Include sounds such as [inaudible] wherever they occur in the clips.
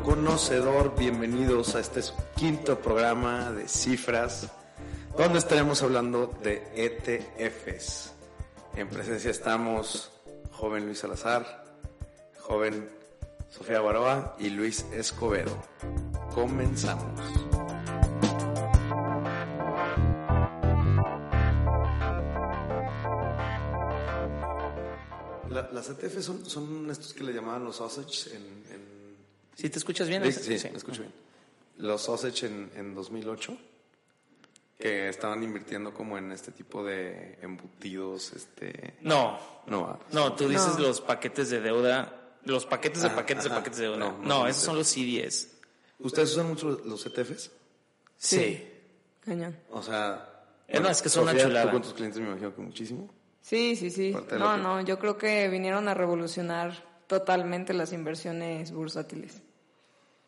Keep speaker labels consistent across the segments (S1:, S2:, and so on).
S1: Conocedor, bienvenidos a este quinto programa de cifras, donde estaremos hablando de ETFs. En presencia estamos joven Luis Salazar, joven Sofía Baroa y Luis Escobedo. Comenzamos. La- las ETFs son, estos que le llamaban los sausage en, en
S2: ¿Sí te escuchas bien?
S1: Sí, sí, me escucho bien. Los Sausage en, en 2008, que estaban invirtiendo como en este tipo de embutidos, este...
S2: No,
S1: No, ah,
S2: no, tú dices
S3: No.
S2: los paquetes de deuda, los paquetes de
S1: Ah,
S2: paquetes
S1: ajá.
S2: de paquetes de deuda.
S1: No,
S2: No, esos son los CDs.
S1: ¿Ustedes usan mucho los ETFs?
S2: Sí.
S3: Cañón.
S1: O sea...
S2: Eh, no, es que son una chulada.
S1: ¿Tú con tus clientes me imagino que muchísimo?
S3: Sí, sí, sí. No,
S1: que-
S3: no, yo creo que vinieron a revolucionar totalmente las inversiones bursátiles.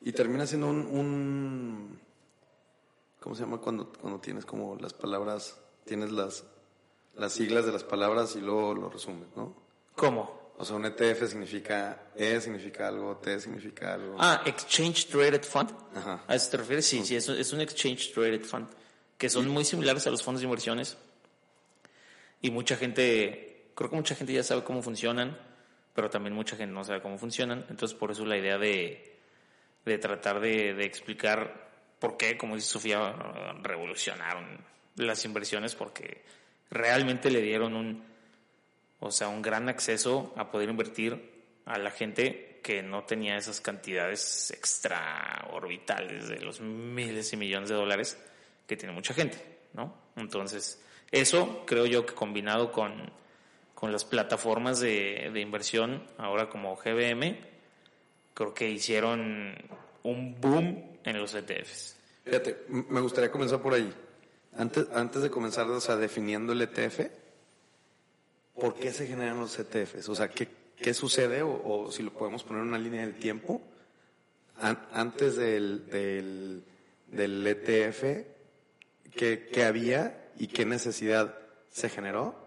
S1: Y termina siendo un... un- ¿Cómo se llama cuando, cuando tienes como las palabras, tienes las, las siglas de las palabras y luego lo resumes, ¿no?
S2: ¿Cómo?
S1: O sea, un ETF significa E significa algo, T significa algo.
S2: Ah, Exchange Traded Fund.
S1: Ajá.
S2: ¿A eso te refieres? Sí, sí, es, un- es un Exchange Traded Fund, que son muy similares a los fondos de inversiones. Y mucha gente, creo que mucha gente ya sabe cómo funcionan, pero también mucha gente no sabe cómo funcionan. Entonces, por eso la idea de, de tratar de, explicar por qué, como dice Sofía, revolucionaron las inversiones, porque realmente le dieron un, o sea, un gran acceso a poder invertir a la gente que no tenía esas cantidades extraorbitales de los miles y millones de dólares que tiene mucha gente, ¿no? Entonces, eso creo yo que combinado con, con las plataformas de, de inversión, ahora como GBM, creo que hicieron un boom en los ETFs.
S1: Fíjate, me gustaría comenzar por ahí. Antes, antes de comenzar, o sea, definiendo el ETF, ¿por qué se generan los ETFs? O sea, ¿qué, qué sucede? O, o si lo podemos poner en una línea del tiempo, an- antes del, del, del ETF, ¿qué, qué había y qué necesidad se generó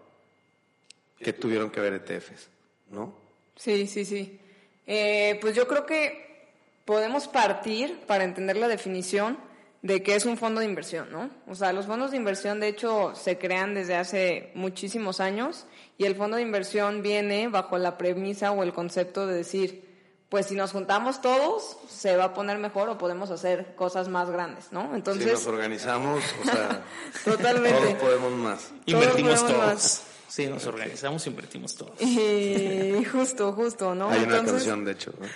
S1: que tuvieron que haber ETFs? ¿No?
S3: Sí, sí, sí. Eh, pues yo creo que podemos partir para entender la definición de qué es un fondo de inversión, ¿no? O sea, los fondos de inversión, de hecho, se crean desde hace muchísimos años y el fondo de inversión viene bajo la premisa o el concepto de decir, pues si nos juntamos todos, se va a poner mejor o podemos hacer cosas más grandes, ¿no?
S1: si
S3: Entonces,
S1: nos organizamos, o sea, [laughs]
S3: Totalmente.
S1: todos podemos más.
S2: Invertimos
S3: podemos
S2: todos.
S3: más.
S2: Sí, nos organizamos, invertimos todos. [laughs]
S3: y justo, justo, ¿no?
S1: Hay una canción, de hecho. ¿no?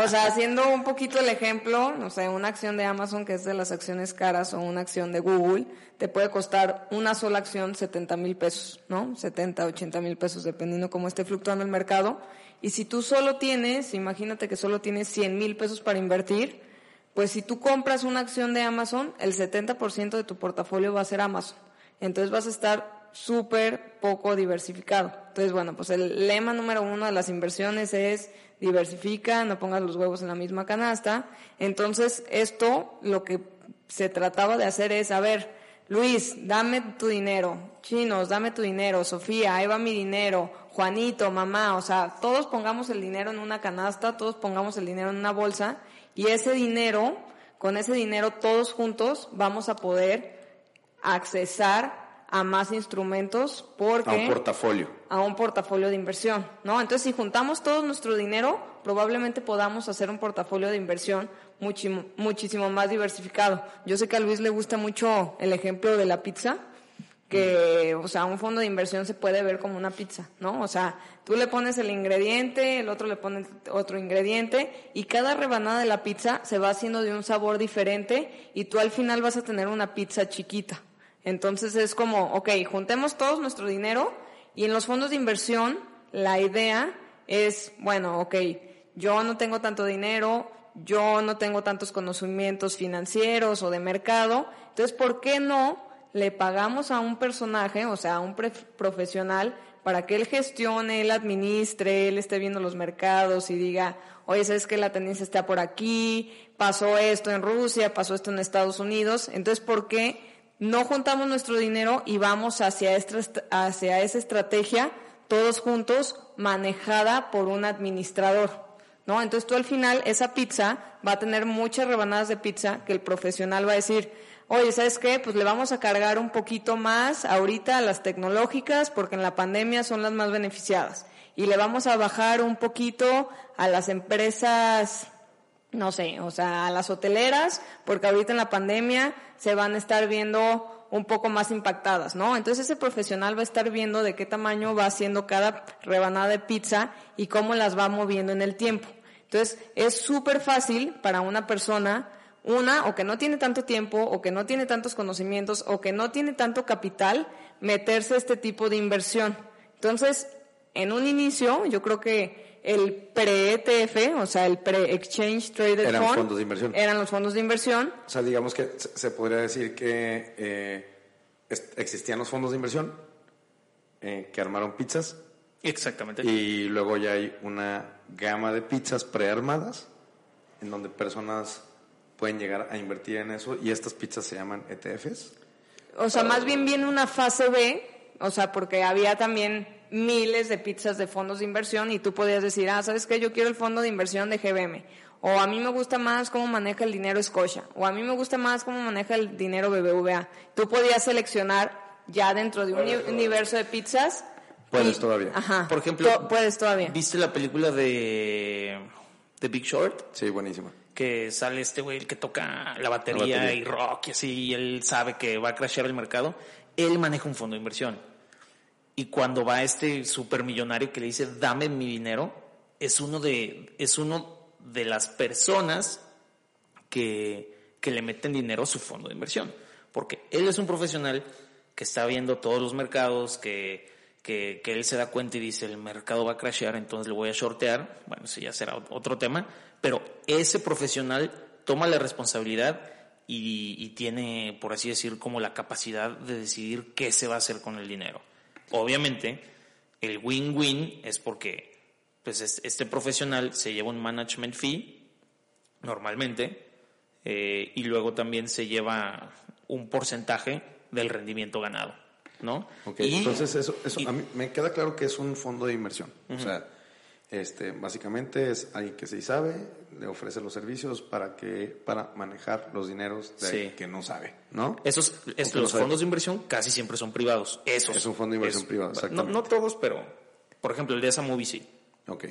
S3: O sea, haciendo un poquito el ejemplo, no sé, una acción de Amazon que es de las acciones caras o una acción de Google, te puede costar una sola acción 70 mil pesos, ¿no? 70, 80 mil pesos, dependiendo cómo esté fluctuando el mercado. Y si tú solo tienes, imagínate que solo tienes 100 mil pesos para invertir, pues si tú compras una acción de Amazon, el 70% de tu portafolio va a ser Amazon. Entonces vas a estar súper poco diversificado. Entonces, bueno, pues el lema número uno de las inversiones es diversifica, no pongas los huevos en la misma canasta. Entonces, esto lo que se trataba de hacer es, a ver, Luis, dame tu dinero, chinos, dame tu dinero, Sofía, ahí va mi dinero, Juanito, mamá, o sea, todos pongamos el dinero en una canasta, todos pongamos el dinero en una bolsa y ese dinero, con ese dinero todos juntos vamos a poder accesar a más instrumentos porque
S1: A un portafolio.
S3: a un portafolio de inversión, ¿no? Entonces, si juntamos todo nuestro dinero, probablemente podamos hacer un portafolio de inversión muchísimo, muchísimo más diversificado. Yo sé que a Luis le gusta mucho el ejemplo de la pizza, que, o sea, un fondo de inversión se puede ver como una pizza, ¿no? O sea, tú le pones el ingrediente, el otro le pone otro ingrediente y cada rebanada de la pizza se va haciendo de un sabor diferente y tú al final vas a tener una pizza chiquita. Entonces es como, ok, juntemos todos nuestro dinero y en los fondos de inversión la idea es, bueno, ok, yo no tengo tanto dinero, yo no tengo tantos conocimientos financieros o de mercado, entonces, ¿por qué no le pagamos a un personaje, o sea, a un profesional, para que él gestione, él administre, él esté viendo los mercados y diga, oye, sabes que la tendencia está por aquí, pasó esto en Rusia, pasó esto en Estados Unidos, entonces, ¿por qué no juntamos nuestro dinero y vamos hacia, hacia esa estrategia todos juntos manejada por un administrador? ¿No? Entonces tú al final esa pizza va a tener muchas rebanadas de pizza que el profesional va a decir, oye, ¿sabes qué? Pues le vamos a cargar un poquito más ahorita a las tecnológicas porque en la pandemia son las más beneficiadas. Y le vamos a bajar un poquito a las empresas, no sé, o sea, a las hoteleras, porque ahorita en la pandemia se van a estar viendo un poco más impactadas, ¿no? Entonces ese profesional va a estar viendo de qué tamaño va haciendo cada rebanada de pizza y cómo las va moviendo en el tiempo. Entonces es súper fácil para una persona una, o que no tiene tanto tiempo, o que no tiene tantos conocimientos, o que no tiene tanto capital, meterse a este tipo de inversión. Entonces, en un inicio, yo creo que el pre-ETF, o sea, el pre-Exchange Traded
S1: eran
S3: Fund,
S1: fondos de inversión.
S3: eran los fondos de inversión.
S1: O sea, digamos que se podría decir que eh, existían los fondos de inversión eh, que armaron pizzas.
S2: Exactamente.
S1: Y luego ya hay una gama de pizzas prearmadas en donde personas pueden llegar a invertir en eso y estas pizzas se llaman ETFs.
S3: O sea, más bien viene una fase B, o sea, porque había también miles de pizzas de fondos de inversión y tú podías decir, ah, ¿sabes qué? Yo quiero el fondo de inversión de GBM. O a mí me gusta más cómo maneja el dinero Scotia. O a mí me gusta más cómo maneja el dinero BBVA. Tú podías seleccionar ya dentro de un universo de pizzas.
S1: Puedes todavía.
S3: Ajá.
S2: Por ejemplo,
S3: puedes todavía.
S2: ¿Viste la película de The Big Short?
S1: Sí, buenísima
S2: que sale este güey el que toca la batería, y rock y así, y él sabe que va a crashear el mercado, él maneja un fondo de inversión. Y cuando va este supermillonario que le dice, dame mi dinero, es uno de, es uno de las personas que, que le meten dinero a su fondo de inversión. Porque él es un profesional que está viendo todos los mercados, que, que, él se da cuenta y dice el mercado va a crashear, entonces le voy a shortear. Bueno, ese ya será otro tema pero ese profesional toma la responsabilidad y, tiene, por así decir, como la capacidad de decidir qué se va a hacer con el dinero. Obviamente, el win-win es porque pues este profesional se lleva un management fee normalmente eh, y luego también se lleva un porcentaje del rendimiento ganado, ¿no?
S1: entonces eso, eso a mí me queda claro que es un fondo de inversión, o sea este, básicamente es alguien que sí sabe, le ofrece los servicios para que para manejar los dineros de que no sabe, ¿no?
S2: Esos, los fondos de inversión casi siempre son privados. Esos.
S1: Es un fondo de inversión privado, exactamente.
S2: No, todos, pero por ejemplo el de esa movie sí.
S1: Ok.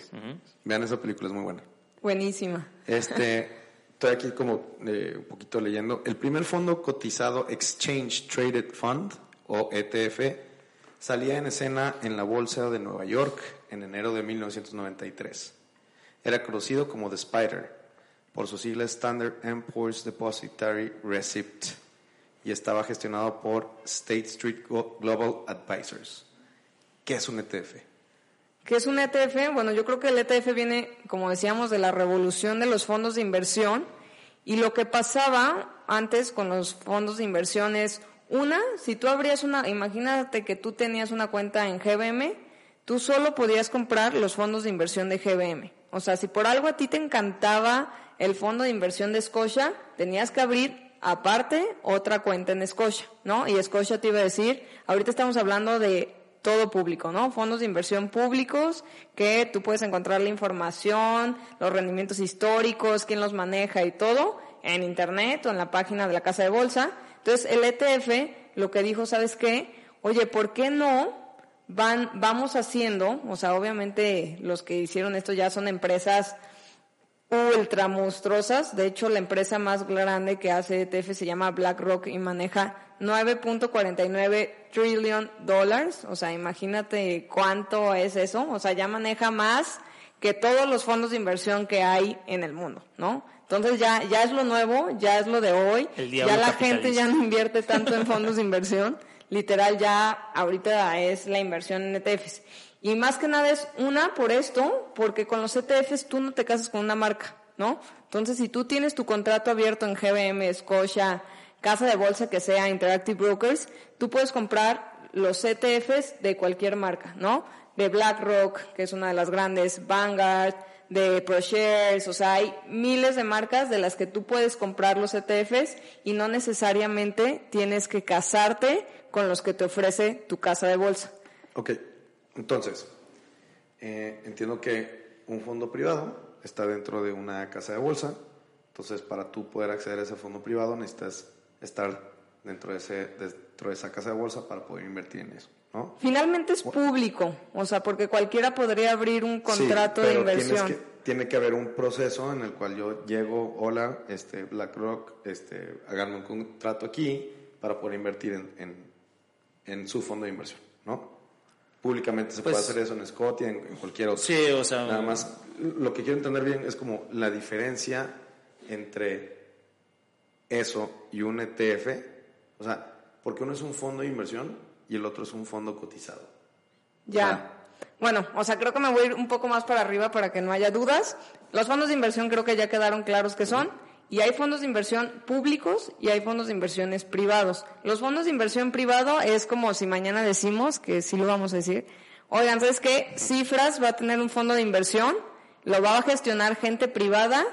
S1: Vean esa película, es muy buena.
S3: Buenísima.
S1: Este, [laughs] estoy aquí como eh, un poquito leyendo. El primer fondo cotizado Exchange Traded Fund o ETF salía en escena en la bolsa de Nueva York en enero de 1993. Era conocido como The Spider por su sigla Standard Poor's Depository Receipt y estaba gestionado por State Street Global Advisors. ¿Qué es un ETF?
S3: ¿Qué es un ETF? Bueno, yo creo que el ETF viene, como decíamos, de la revolución de los fondos de inversión y lo que pasaba antes con los fondos de inversión es, una, si tú abrías una, imagínate que tú tenías una cuenta en GBM, tú solo podías comprar los fondos de inversión de GBM. O sea, si por algo a ti te encantaba el fondo de inversión de Scotia, tenías que abrir aparte otra cuenta en Scotia, ¿no? Y Scotia te iba a decir, ahorita estamos hablando de todo público, ¿no? Fondos de inversión públicos que tú puedes encontrar la información, los rendimientos históricos, quién los maneja y todo en internet o en la página de la casa de bolsa. Entonces, el ETF lo que dijo, ¿sabes qué? Oye, ¿por qué no van, vamos haciendo, o sea, obviamente los que hicieron esto ya son empresas ultra monstruosas. De hecho, la empresa más grande que hace ETF se llama BlackRock y maneja 9.49 trillion dólares. O sea, imagínate cuánto es eso. O sea, ya maneja más que todos los fondos de inversión que hay en el mundo, ¿no? Entonces ya, ya es lo nuevo, ya es lo de hoy. ya la gente ya no invierte tanto en fondos de inversión. Literal, ya ahorita es la inversión en ETFs. Y más que nada es una por esto, porque con los ETFs tú no te casas con una marca, ¿no? Entonces, si tú tienes tu contrato abierto en GBM, Scotia, casa de bolsa que sea, Interactive Brokers, tú puedes comprar los ETFs de cualquier marca, ¿no? De BlackRock, que es una de las grandes, Vanguard, de ProShares, o sea, hay miles de marcas de las que tú puedes comprar los ETFs y no necesariamente tienes que casarte con los que te ofrece tu casa de bolsa.
S1: Ok, entonces, eh, entiendo que un fondo privado está dentro de una casa de bolsa, entonces para tú poder acceder a ese fondo privado necesitas estar dentro de, ese, dentro de esa casa de bolsa para poder invertir en eso. ¿no?
S3: Finalmente es público, o sea, porque cualquiera podría abrir un contrato de inversión.
S1: Que, tiene que haber un proceso en el cual yo llego, hola, este BlackRock, este, háganme un contrato aquí para poder invertir en, en, en su fondo de inversión, ¿no? Públicamente se puede pues hacer eso en Scotia, en, en, cualquier otro.
S2: Sí, o sea.
S1: Nada más, lo que quiero entender bien es como la diferencia entre eso y un ETF. O sea, porque uno es un fondo de inversión y el otro es un fondo cotizado.
S3: Ya. bueno, o sea, creo que me voy a ir un poco más para arriba para que no haya dudas. Los fondos de inversión creo que ya quedaron claros que son. Y hay fondos de inversión públicos y hay fondos de inversiones privados. Los fondos de inversión privado es como si mañana decimos, que sí lo vamos a decir, oigan, ¿sabes qué? Cifras va a tener un fondo de inversión, lo va a gestionar gente privada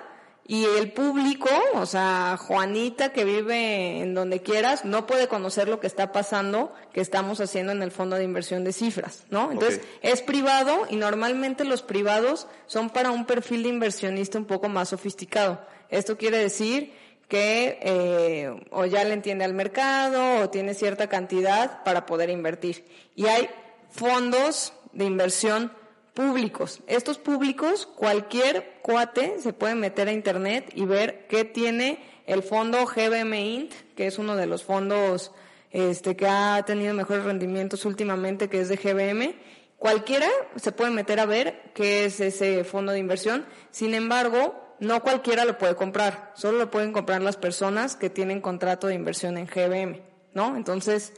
S3: y el público, o sea, Juanita que vive en donde quieras, no puede conocer lo que está pasando, que estamos haciendo en el fondo de inversión de cifras, ¿no? Entonces, es privado y normalmente los privados son para un perfil de inversionista un poco más sofisticado. Esto quiere decir que eh, o ya le entiende al mercado o tiene cierta cantidad para poder invertir. Y hay fondos de inversión públicos. Estos públicos, cualquier cuate se puede meter a internet y ver qué tiene el fondo GBM Int, que es uno de los fondos este, que ha tenido mejores rendimientos últimamente, que es de GBM. Cualquiera se puede meter a ver qué es ese fondo de inversión. Sin embargo, no cualquiera lo puede comprar. Solo lo pueden comprar las personas que tienen contrato de inversión en GBM, ¿no? Entonces,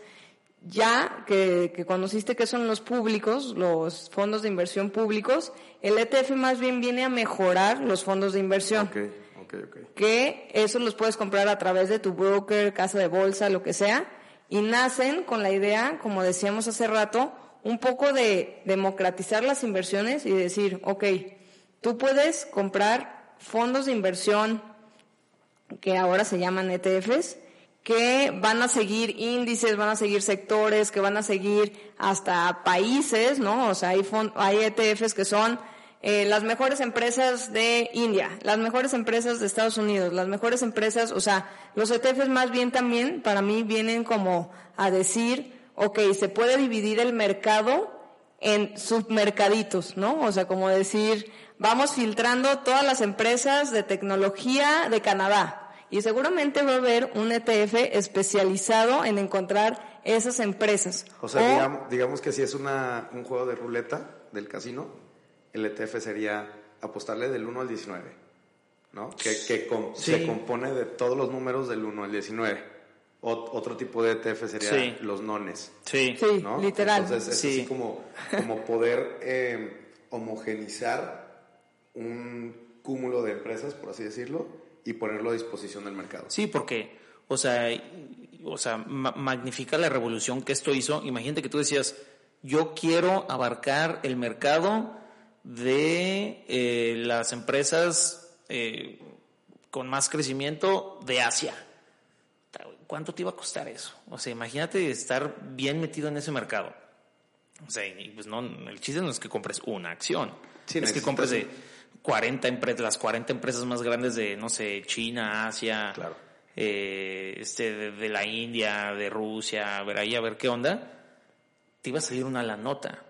S3: ya que, conociste que son los públicos, los fondos de inversión públicos, el ETF más bien viene a mejorar los fondos de inversión.
S1: Okay, okay, okay.
S3: Que eso los puedes comprar a través de tu broker, casa de bolsa, lo que sea, y nacen con la idea, como decíamos hace rato, un poco de democratizar las inversiones y decir, ok, tú puedes comprar fondos de inversión que ahora se llaman ETFs, que van a seguir índices, van a seguir sectores, que van a seguir hasta países, ¿no? O sea, hay, hay ETFs que son eh, las mejores empresas de India, las mejores empresas de Estados Unidos, las mejores empresas, o sea, los ETFs más bien también para mí vienen como a decir, ok, se puede dividir el mercado en submercaditos, ¿no? O sea, como decir, vamos filtrando todas las empresas de tecnología de Canadá, y seguramente va a haber un ETF especializado en encontrar esas empresas.
S1: O sea, digamos, que si es una, un juego de ruleta del casino, el ETF sería apostarle del 1 al 19, ¿no? Que, que se compone de todos los números del 1 al 19. otro tipo de ETF sería los nones.
S2: Sí,
S3: ¿no? literal.
S1: Entonces es así como, como poder eh, homogenizar un cúmulo de empresas, por así decirlo, y ponerlo a disposición del mercado.
S2: Sí, porque, o sea, o sea, magnifica la revolución que esto hizo. Imagínate que tú decías, yo quiero abarcar el mercado de eh, las empresas eh, con más crecimiento de Asia. ¿Cuánto te iba a costar eso? O sea, imagínate estar bien metido en ese mercado. O sea, y pues no, el chiste no es que compres una acción, es que compres de 40 empresas, las 40 empresas más grandes de, no sé, China, Asia, eh, este, de, la India, de Rusia, a ver ahí, a ver qué onda, te iba a salir una la nota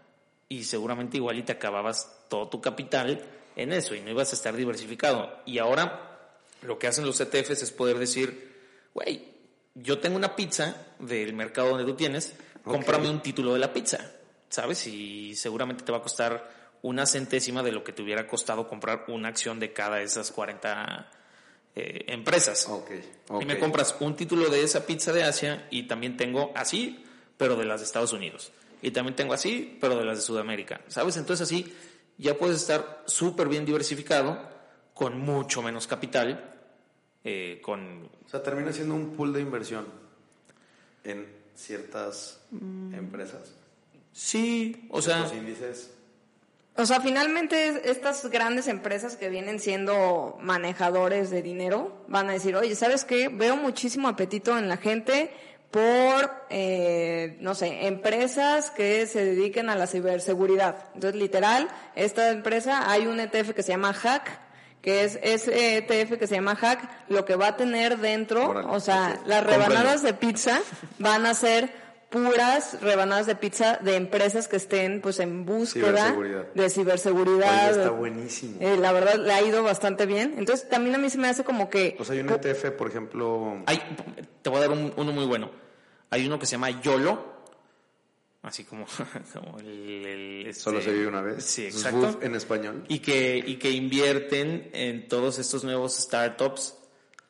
S2: y seguramente igual y te acababas todo tu capital en eso y no ibas a estar diversificado. Y ahora lo que hacen los ETFs es poder decir, güey, yo tengo una pizza del mercado donde tú tienes, cómprame un título de la pizza, ¿sabes? Y seguramente te va a costar una centésima de lo que te hubiera costado comprar una acción de cada de esas 40 eh, empresas.
S1: Ok,
S2: Y me compras un título de esa pizza de Asia y también tengo así, pero de las de Estados Unidos. Y también tengo así, pero de las de Sudamérica. ¿Sabes? Entonces así ya puedes estar súper bien diversificado, con mucho menos capital, eh, con...
S1: O sea, termina siendo un pool de inversión en ciertas empresas.
S2: Sí, o sea...
S1: Los índices.
S3: O sea, finalmente es- estas grandes empresas que vienen siendo manejadores de dinero van a decir, oye, ¿sabes qué? Veo muchísimo apetito en la gente por, eh, no sé, empresas que se dediquen a la ciberseguridad. Entonces, literal, esta empresa, hay un ETF que se llama Hack, que es ese ETF que se llama Hack, lo que va a tener dentro, o sea, las rebanadas de pizza van a ser puras rebanadas de pizza de empresas que estén pues en búsqueda
S1: Ciberseguridad.
S3: de ciberseguridad.
S1: Oye, está buenísimo.
S3: Eh, la verdad le ha ido bastante bien. Entonces también a mí se me hace como que
S1: O sea, hay un ETF, por ejemplo.
S2: Hay, te voy a dar un- uno muy bueno. Hay uno que se llama YOLO, así como, [laughs] como el... el- este-
S1: Solo se vive una vez.
S2: Sí, exacto.
S1: En español.
S2: y que, y que invierten en todos estos nuevos startups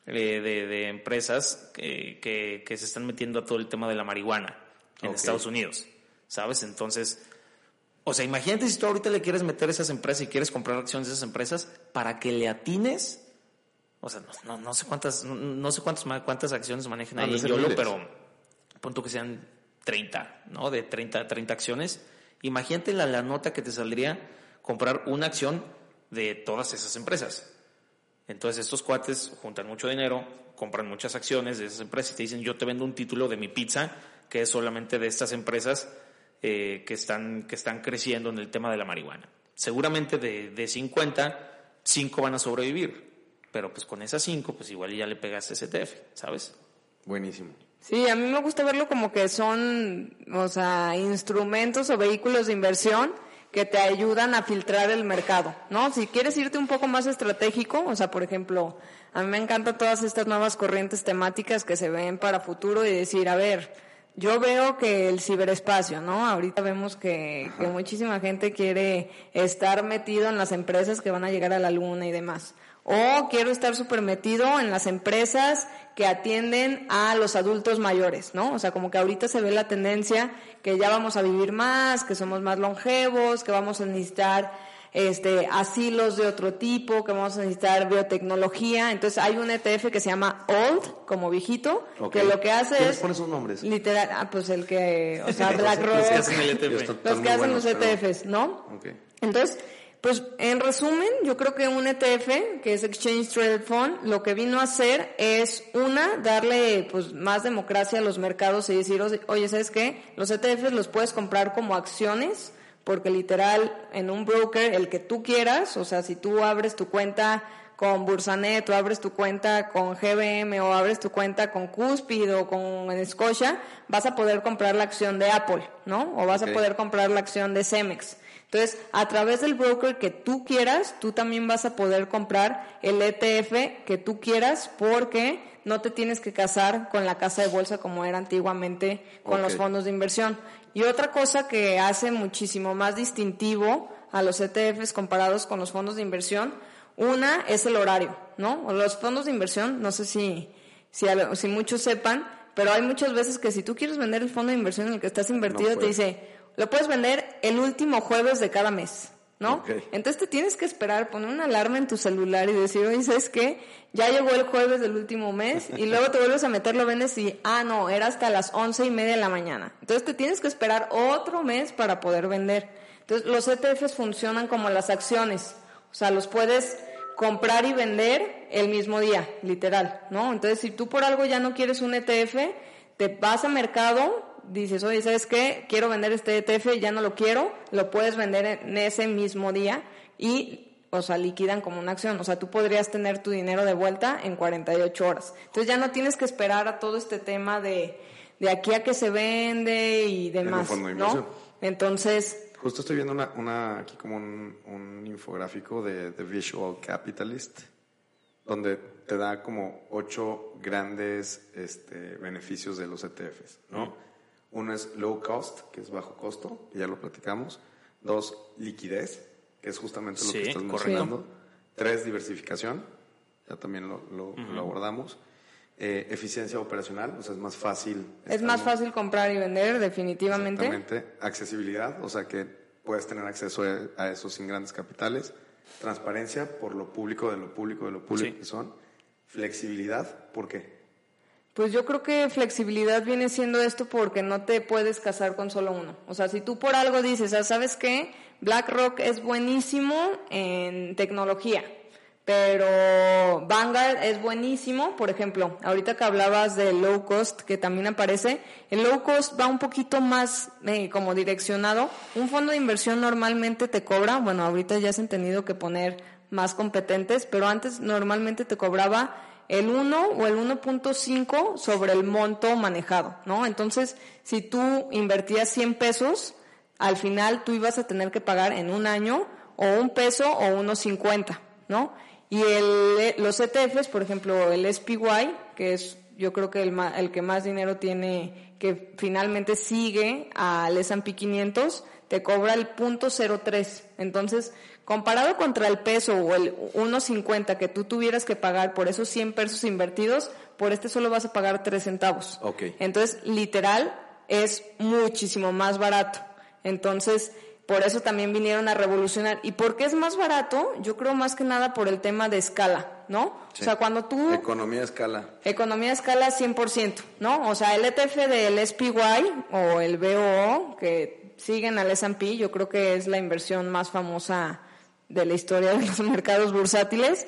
S2: eh, de, de empresas que, que, que se están metiendo a todo el tema de la marihuana en
S1: Ok.
S2: Estados Unidos, ¿sabes? Entonces, o sea, imagínate si tú ahorita le quieres meter a esas empresas y quieres comprar acciones de esas empresas para que le atines, o sea, no, no, no sé cuántas, no, no sé cuántas, cuántas acciones manejan ahí en YOLO, pero punto que sean 30, ¿no? De 30, 30 acciones. Imagínate la, la nota que te saldría comprar una acción de todas esas empresas. Entonces estos cuates juntan mucho dinero, compran muchas acciones de esas empresas y te dicen yo te vendo un título de mi pizza que es solamente de estas empresas eh, que, están, que están creciendo en el tema de la marihuana. Seguramente de, de 50, 5 van a sobrevivir, pero pues con esas 5 pues igual ya le pegaste ese ETF, ¿sabes?
S1: Buenísimo.
S3: Sí, a mí me gusta verlo como que son, o sea, instrumentos o vehículos de inversión que te ayudan a filtrar el mercado, ¿no? Si quieres irte un poco más estratégico, o sea, por ejemplo, a mí me encantan todas estas nuevas corrientes temáticas que se ven para futuro y decir, a ver, yo veo que el ciberespacio, ¿no? Ahorita vemos que, que muchísima gente quiere estar metido en las empresas que van a llegar a la luna y demás. O quiero estar súper metido en las empresas que atienden a los adultos mayores, ¿no? O sea, como que ahorita se ve la tendencia que ya vamos a vivir más, que somos más longevos, que vamos a necesitar este asilos de otro tipo, que vamos a necesitar biotecnología. Entonces hay un ETF que se llama Old, como viejito, que lo que hace
S1: ¿Quién
S3: es
S1: pone nombres?
S3: literal, ah, pues el que, o sea, [laughs]
S2: Los que
S3: BlackRock,
S2: hacen el ETF.
S1: Están-
S3: los
S1: están
S3: que
S1: muy
S3: hacen
S1: buenos,
S3: los
S1: pero-
S3: ETFs, ¿no?
S1: Ok.
S3: Entonces, pues en resumen, yo creo que un ETF, que es Exchange Traded Fund, lo que vino a hacer es, una, darle pues más democracia a los mercados y decir, oye, oye, ¿sabes qué? Los ETFs los puedes comprar como acciones, porque literal, en un broker, el que tú quieras, o sea, si tú abres tu cuenta con Bursanet o abres tu cuenta con GBM o abres tu cuenta con Cuspid o con Scotia, vas a poder comprar la acción de Apple, ¿no? O vas a poder comprar la acción de Cemex. Entonces, a través del broker que tú quieras, tú también vas a poder comprar el ETF que tú quieras porque no te tienes que casar con la casa de bolsa como era antiguamente con los fondos de inversión. Y otra cosa que hace muchísimo más distintivo a los ETFs comparados con los fondos de inversión, una es el horario, ¿no? Los fondos de inversión, no sé si, si, si muchos sepan, pero hay muchas veces que si tú quieres vender el fondo de inversión en el que estás invertido, te dice, lo puedes vender el último jueves de cada mes, ¿no? Entonces te tienes que esperar, poner una alarma en tu celular y decir, oye, ¿sabes qué? Ya llegó el jueves del último mes y [laughs] luego te vuelves a meter, lo vendes y, ah, no, era hasta las once y media de la mañana. Entonces te tienes que esperar otro mes para poder vender. Entonces los ETFs funcionan como las acciones, o sea, los puedes comprar y vender el mismo día, literal, ¿no? Entonces si tú por algo ya no quieres un ETF, te vas a mercado, dices, oye, ¿sabes qué? Quiero vender este ETF, ya no lo quiero, lo puedes vender en ese mismo día y, o sea, liquidan como una acción. O sea, tú podrías tener tu dinero de vuelta en 48 horas. Entonces ya no tienes que esperar a todo este tema de, de aquí a que se vende y demás,
S1: fondo de
S3: ¿no? Entonces,
S1: Justo estoy viendo una, una aquí como un, un infográfico de, de Visual Capitalist, donde te da como ocho grandes este, beneficios de los ETFs, ¿no? Uno es low cost, que es bajo costo, que ya lo platicamos. Dos, liquidez, que es justamente lo
S2: Sí,
S1: que estás
S2: correcto.
S1: mencionando. Tres, diversificación, ya también lo, lo- lo abordamos. Eh, eficiencia operacional, o sea, es más fácil.
S3: Es más fácil comprar y vender, definitivamente.
S1: Exactamente. Accesibilidad, o sea que puedes tener acceso a- a eso sin grandes capitales. Transparencia por lo público de lo público de lo público
S2: Sí.
S1: que son. Flexibilidad, ¿por qué?
S3: Pues yo creo que flexibilidad viene siendo esto porque no te puedes casar con solo uno. O sea, si tú por algo dices, ah, ¿sabes qué? BlackRock es buenísimo en tecnología, pero Vanguard es buenísimo, por ejemplo, ahorita que hablabas de low cost, que también aparece, el low cost va un poquito más eh, como direccionado. Un fondo de inversión normalmente te cobra, bueno, ahorita ya se han tenido que poner más competentes, pero antes normalmente te cobraba el 1 o el 1.5 sobre el monto manejado, ¿no? Entonces, si tú invertías 100 pesos, al final tú ibas a tener que pagar en un año o un peso o unos 50, ¿no? Y el, los ETFs, por ejemplo, el SPY, que es yo creo que el, el que más dinero tiene, que finalmente sigue al S&P 500, te cobra el punto 03. Entonces, comparado contra el peso o el 1.50 que tú tuvieras que pagar por esos 100 pesos invertidos, por este solo vas a pagar 3 centavos.
S1: Ok.
S3: Entonces, literal, es muchísimo más barato. Entonces, por eso también vinieron a revolucionar. ¿Y por qué es más barato? Yo creo más que nada por el tema de escala, ¿no?
S1: Sí.
S3: O sea, cuando tú...
S1: Economía escala.
S3: Economía escala 100%, ¿no? O sea, el ETF del SPY o el BOO, que siguen al S&P, yo creo que es la inversión más famosa de la historia de los [laughs] mercados bursátiles.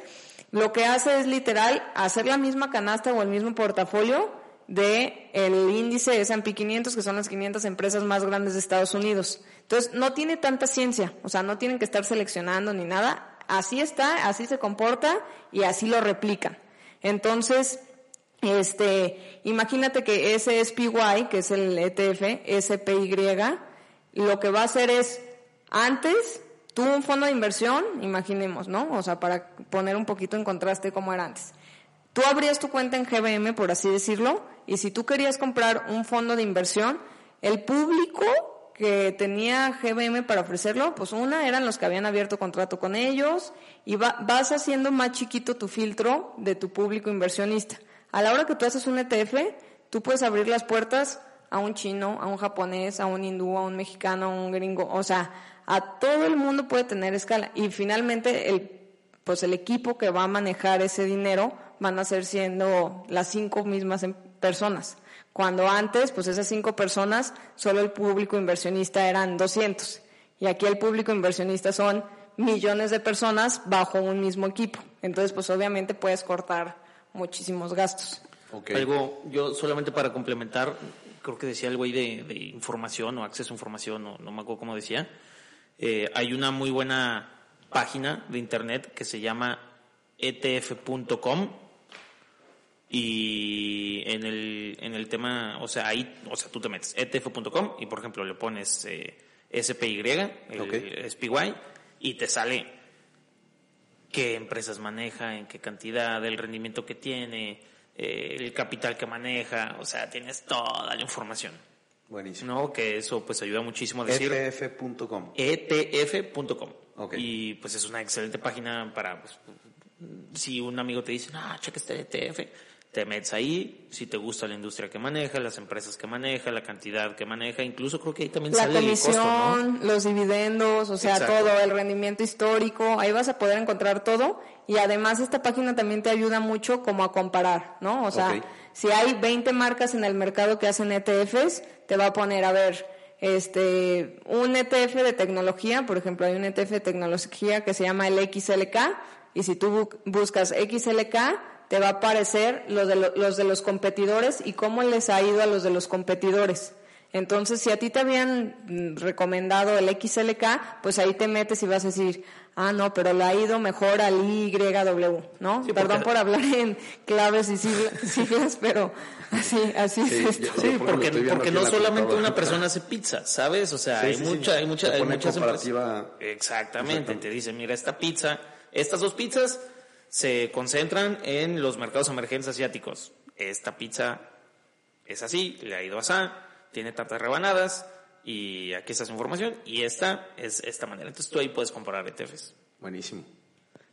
S3: Lo que hace es literal hacer la misma canasta o el mismo portafolio de el índice S&P 500, que son las 500 empresas más grandes de Estados Unidos. Entonces, no tiene tanta ciencia, o sea, no tienen que estar seleccionando ni nada. Así está, así se comporta y así lo replican. Entonces, este, imagínate que SPY, que es el ETF, SPY, lo que va a hacer es, antes, tú un fondo de inversión, imaginemos, ¿no? O sea, para poner un poquito en contraste cómo era antes. Tú abrías tu cuenta en GBM, por así decirlo, y si tú querías comprar un fondo de inversión, el público que tenía GBM para ofrecerlo, pues una eran los que habían abierto contrato con ellos y va- vas haciendo más chiquito tu filtro de tu público inversionista. A la hora que tú haces un ETF, tú puedes abrir las puertas a un chino, a un japonés, a un hindú, a un mexicano, a un gringo, o sea, a todo el mundo puede tener escala y finalmente el pues el equipo que va a manejar ese dinero van a ser siendo las cinco mismas em- personas. Cuando antes, pues esas cinco personas, solo el público inversionista eran 200. Y aquí el público inversionista son millones de personas bajo un mismo equipo. Entonces, pues obviamente puedes cortar muchísimos gastos.
S2: Algo, yo solamente para complementar, creo que decía algo ahí de, de información o acceso a información, o no me acuerdo cómo decía. Eh, hay una muy buena página de internet que se llama etf.com y en el, en el tema, o sea, ahí, o sea, tú te metes etf.com y por ejemplo le pones eh, SPY, el. SPY, y te sale qué empresas maneja, en qué cantidad, el rendimiento que tiene, eh, el capital que maneja, o sea, tienes toda la información.
S1: Buenísimo.
S2: ¿No? Que eso pues ayuda muchísimo a decir
S1: ETF.com.
S2: etf.com.
S1: Ok.
S2: Y pues es una excelente página para, pues, si un amigo te dice, ah, checa este ETF, te metes ahí, si te gusta la industria que maneja, las empresas que maneja, la cantidad que maneja, incluso creo que ahí también
S3: La
S2: sale el costo, ¿no?
S3: comisión, los dividendos, o sea,
S2: Exacto.
S3: todo, el rendimiento histórico, ahí vas a poder encontrar todo y además esta página también te ayuda mucho como a comparar, ¿no? O sea, si hay 20 marcas en el mercado que hacen ETFs, te va a poner, a ver, este, un ETF de tecnología, por ejemplo, hay un ETF de tecnología que se llama el XLK y si tú bu- buscas XLK, te va a aparecer los de, lo- los de los competidores y cómo les ha ido a los de los competidores. Entonces, si a ti te habían mm, recomendado el XLK, pues ahí te metes y vas a decir, ah, no, pero le ha ido mejor al YW, ¿no?
S2: Sí,
S3: Perdón
S2: porque-
S3: por hablar en claves y sigla- [laughs] siglas, pero así, así
S1: Sí,
S3: es esto.
S2: Sí, porque, no
S1: en la
S2: solamente una persona hace pizza, ¿sabes? O sea,
S1: Sí,
S2: hay
S1: sí, sí.
S2: mucha, hay mucha, hay muchas empresas.
S1: comparativa.
S2: Exactamente, te dice, mira, esta pizza, estas dos pizzas se concentran en los mercados emergentes asiáticos. Esta pizza es así, le ha ido así, tiene tantas rebanadas y aquí está su información y esta es esta manera. Entonces tú ahí puedes comparar E ETFs.
S1: Buenísimo.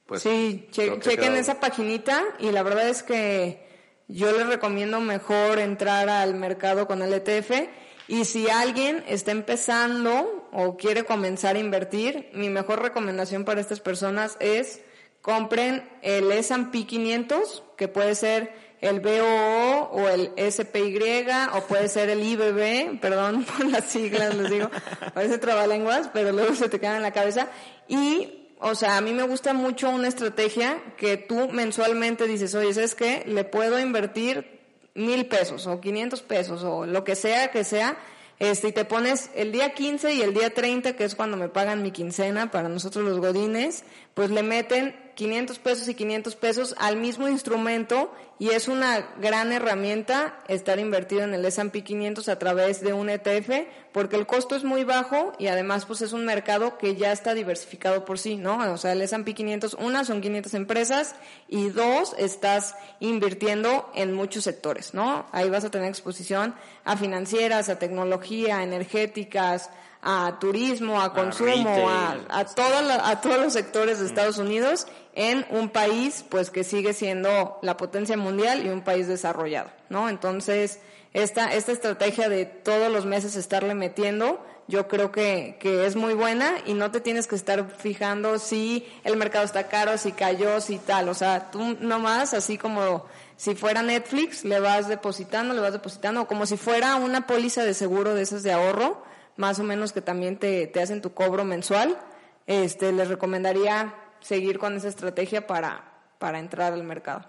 S1: Pues,
S3: Sí, che- chequen
S1: quedado-
S3: esa paginita y la verdad es que yo les recomiendo mejor entrar al mercado con el ETF y si alguien está empezando o quiere comenzar a invertir, mi mejor recomendación para estas personas es compren el S&P 500, que puede ser el BOO o el SPY o puede ser el IBB, perdón [laughs] por las siglas, les digo, parece trabalenguas, pero luego se te quedan en la cabeza. Y, o sea, a mí me gusta mucho una estrategia que tú mensualmente dices, oye, ¿sabes qué? Le puedo invertir mil pesos o 500 pesos o lo que sea que sea, este, y te pones el día 15 y el día 30, que es cuando me pagan mi quincena para nosotros los godines, pues le meten 500 pesos y 500 pesos al mismo instrumento y es una gran herramienta estar invertido en el S&P 500 a través de un ETF porque el costo es muy bajo y además pues es un mercado que ya está diversificado por sí, ¿no? O sea, el S&P 500, una son 500 empresas y dos, estás invirtiendo en muchos sectores, ¿no? Ahí vas a tener exposición a financieras, a tecnología, a energéticas, a turismo, a consumo, a, a, toda la- a todos los sectores de Estados Unidos en un país pues que sigue siendo la potencia mundial y un país desarrollado, ¿no? Entonces, esta, esta estrategia de todos los meses estarle metiendo, yo creo que, que es muy buena y no te tienes que estar fijando si el mercado está caro, si cayó, si tal. O sea, tú nomás, así como si fuera Netflix, le vas depositando, le vas depositando, como si fuera una póliza de seguro de esas de ahorro, más o menos que también te, te hacen tu cobro mensual. Este, les recomendaría seguir con esa estrategia para, para entrar al mercado.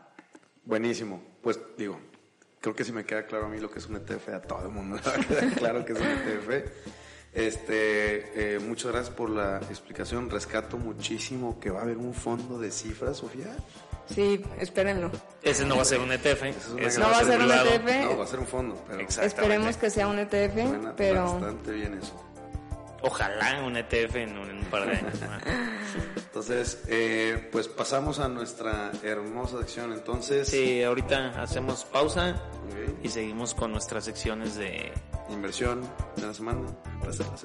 S1: Buenísimo. Pues digo, creo que si me queda claro a mí lo que es un ETF, a todo el mundo [laughs] le va claro que es un ETF. Este, eh, muchas gracias por la explicación. Rescato muchísimo que va a haber un fondo de cifras, Sofía.
S3: Sí, espérenlo.
S2: Ese no va a ser un ETF, ese
S3: No va a ser un. ETF.
S1: No, va a ser un fondo, pero
S2: Exactamente.
S3: Esperemos que sea un ETF,
S1: suena
S3: pero
S1: bastante bien eso.
S2: Ojalá un ETF en un, en un par de años. [laughs]
S1: Entonces, eh, pues pasamos a nuestra hermosa sección. Entonces,
S2: Sí, ahorita hacemos pausa y seguimos con nuestras secciones de
S1: inversión de la semana, de la semana.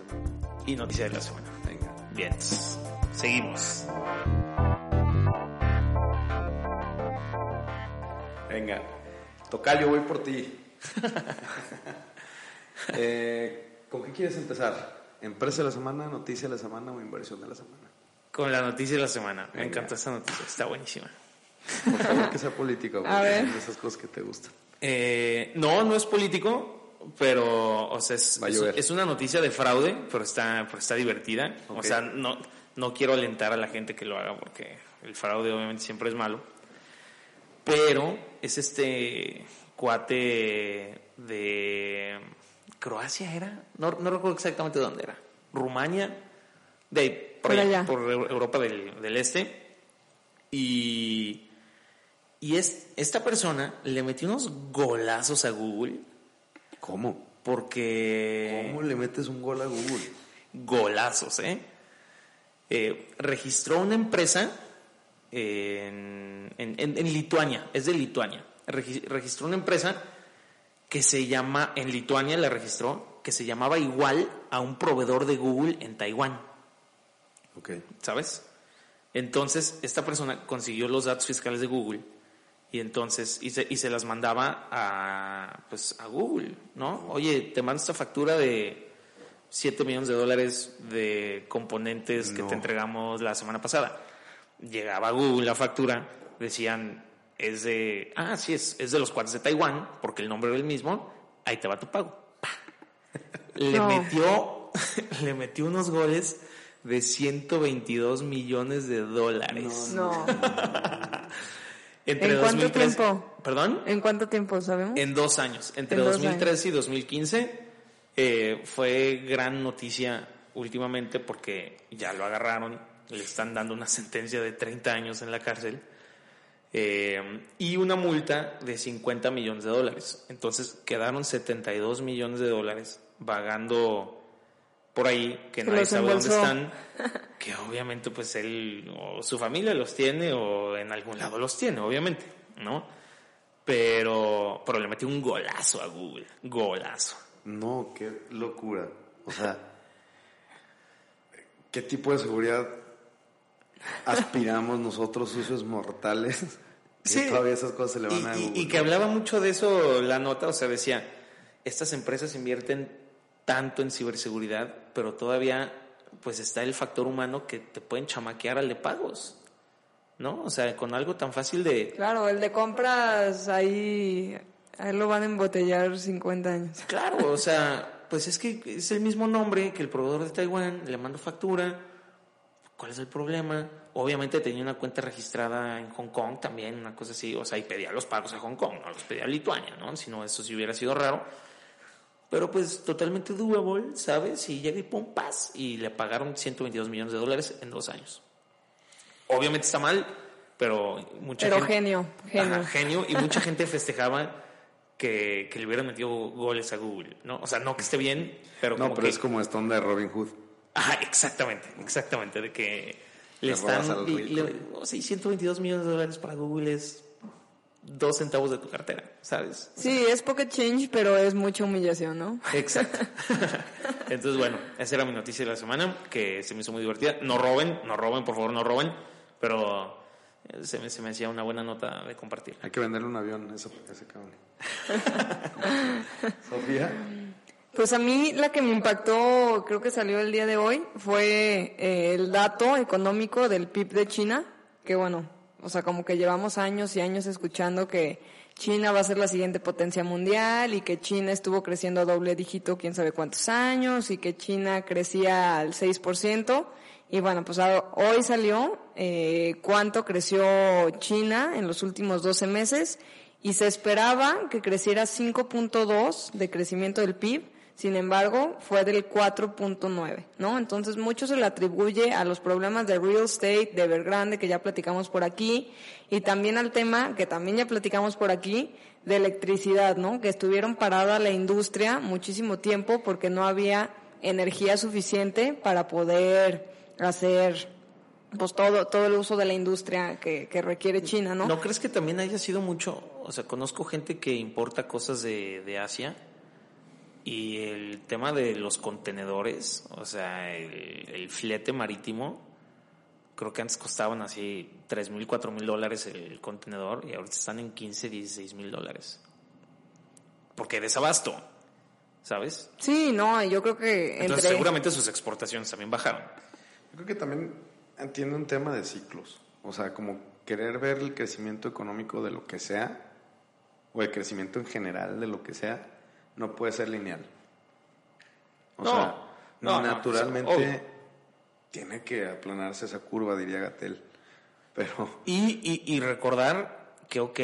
S2: y noticias de la semana.
S1: Venga.
S2: Bien, seguimos.
S1: Venga, Tocayo, voy por ti. [laughs] Eh, ¿Con qué quieres empezar? ¿Empresa de la semana, noticia de la semana o inversión de la semana?
S2: Con la noticia de la semana. Me encanta esta noticia, está buenísima.
S1: Por favor, que sea política, [laughs]
S3: A
S1: porque
S3: ver.
S1: son esas cosas que te gustan.
S2: Eh, no, no es político, pero o sea, es, es- es una noticia de fraude, pero está, pero está divertida. O sea, no, no quiero alentar a la gente que lo haga porque el fraude obviamente siempre es malo. Pero es este cuate de Croacia, ¿era? No, no recuerdo exactamente dónde era. Rumania, de por,
S3: Por
S2: allá,
S3: allá.
S2: por Eu- Europa del, del Este. Y, y es, esta persona le metió unos golazos a Google
S1: ¿Cómo?
S2: porque...
S1: ¿Cómo le metes un gol a Google?
S2: golazos, ¿eh? Eh, registró una empresa en, en- en- Lituania, es de Lituania. Regi- registró una empresa que se llama, en Lituania la registró, que se llamaba igual a un proveedor de Google en Taiwán,
S1: Ok.
S2: ¿sabes? Entonces, esta persona consiguió los datos fiscales de Google y entonces, y se, y se las mandaba a, pues, a Google, ¿no? Oye, te mando esta factura de 7 millones de dólares de componentes que te entregamos la semana pasada. Llegaba a Google la factura, decían, es de, ah, sí, es, es de los cuates de Taiwán, porque el nombre era el mismo, ahí te va tu pago. Pa. [laughs] Le
S3: No.
S2: metió, [laughs] le metió unos goles de 122 millones de dólares.
S3: no. [laughs]
S2: Entre
S3: ¿En cuánto
S2: 2003
S3: tiempo?
S2: ¿Perdón?
S3: ¿En cuánto tiempo sabemos?
S2: En dos años, entre
S3: En dos
S2: 2013 y 2015, Eh, fue gran noticia últimamente porque ya lo agarraron, le están dando una sentencia de 30 años en la cárcel eh, y una multa de 50 millones de dólares. Entonces quedaron 72 millones de dólares vagando por ahí que nadie sabe dónde están, que obviamente pues él o su familia los tiene o en algún lado los tiene, obviamente, ¿no? Pero, pero le metió un golazo a Google, golazo.
S1: No, qué locura. O sea, ¿qué tipo de seguridad aspiramos nosotros, sucios mortales?
S2: Sí.
S1: todavía esas cosas se le van a
S2: y, y que hablaba mucho de eso la nota, o sea, decía, estas empresas invierten tanto en ciberseguridad, pero todavía pues está el factor humano que te pueden chamaquear al de pagos. ¿No? O sea, con algo tan fácil de...
S3: Claro, el de compras ahí, ahí lo van a embotellar 50 años.
S2: Claro, o sea, pues es que es el mismo nombre que el proveedor de Taiwán, le mando factura. ¿Cuál es el problema? Obviamente tenía una cuenta registrada en Hong Kong también, una cosa así, o sea, y pedía los pagos a Hong Kong, no los pedía a Lituania, ¿no? Si no, eso sí hubiera sido raro. Pero pues totalmente doable, ¿sabes? Y llega y pum, paz, y le pagaron 122 millones de dólares en dos años. Obviamente está mal, pero mucha
S3: Pero
S2: gente...
S3: genio, genio.
S2: Ajá, genio, y mucha gente festejaba que, que le hubieran metido goles a Google, ¿no? O sea, no que esté bien, pero
S1: No,
S2: como
S1: pero
S2: que...
S1: es como esta onda de Robin Hood.
S2: Ajá, exactamente, exactamente, de que le están... y- le- oh, sí, 122 millones de dólares para Google es dos centavos de tu cartera, ¿sabes?
S3: Sí, es pocket change, pero es mucha humillación, ¿no?
S2: Exacto. [laughs] Entonces, bueno, esa era mi noticia de la semana, que se me hizo muy divertida. No roben, no roben, por favor, no roben, pero eh, se me, se me hacía una buena nota de compartir.
S1: Hay que venderle un avión a ese, cable. [laughs] Sofía.
S3: Pues a mí la que me impactó, creo que salió el día de hoy, fue eh, el dato económico del PIB de China, que bueno, o sea, como que llevamos años y años escuchando que China va a ser la siguiente potencia mundial y que China estuvo creciendo a doble dígito quién sabe cuántos años y que China crecía al 6%. Y bueno, pues hoy salió eh, cuánto creció China en los últimos 12 meses y se esperaba que creciera 5.2 de crecimiento del PIB, sin embargo, fue del 4.9, ¿no? Entonces, mucho se le atribuye a los problemas de real estate, de Evergrande, que ya platicamos por aquí, y también al tema, que también ya platicamos por aquí, de electricidad, ¿no? Que estuvieron parada la industria muchísimo tiempo porque no había energía suficiente para poder hacer pues todo, todo el uso de la industria que, que requiere China, ¿no?
S2: ¿No crees que también haya sido mucho? O sea, conozco gente que importa cosas de, de Asia y el tema de los contenedores, o sea, el, el flete marítimo, creo que antes costaban así 3 mil, 4 mil dólares el contenedor y ahorita están en 15, 16 mil dólares. Porque desabasto, ¿sabes?
S3: Sí, no, yo creo que
S2: Entonces
S3: entre...
S2: seguramente sus exportaciones también bajaron.
S1: Yo creo que también entiende un tema de ciclos. O sea, como querer ver el crecimiento económico de lo que sea, o el crecimiento en general de lo que sea, no puede ser lineal. O
S2: No,
S1: sea,
S2: no, no,
S1: naturalmente tiene que aplanarse esa curva, diría Gatel. Pero
S2: Y, y, y recordar que, ok,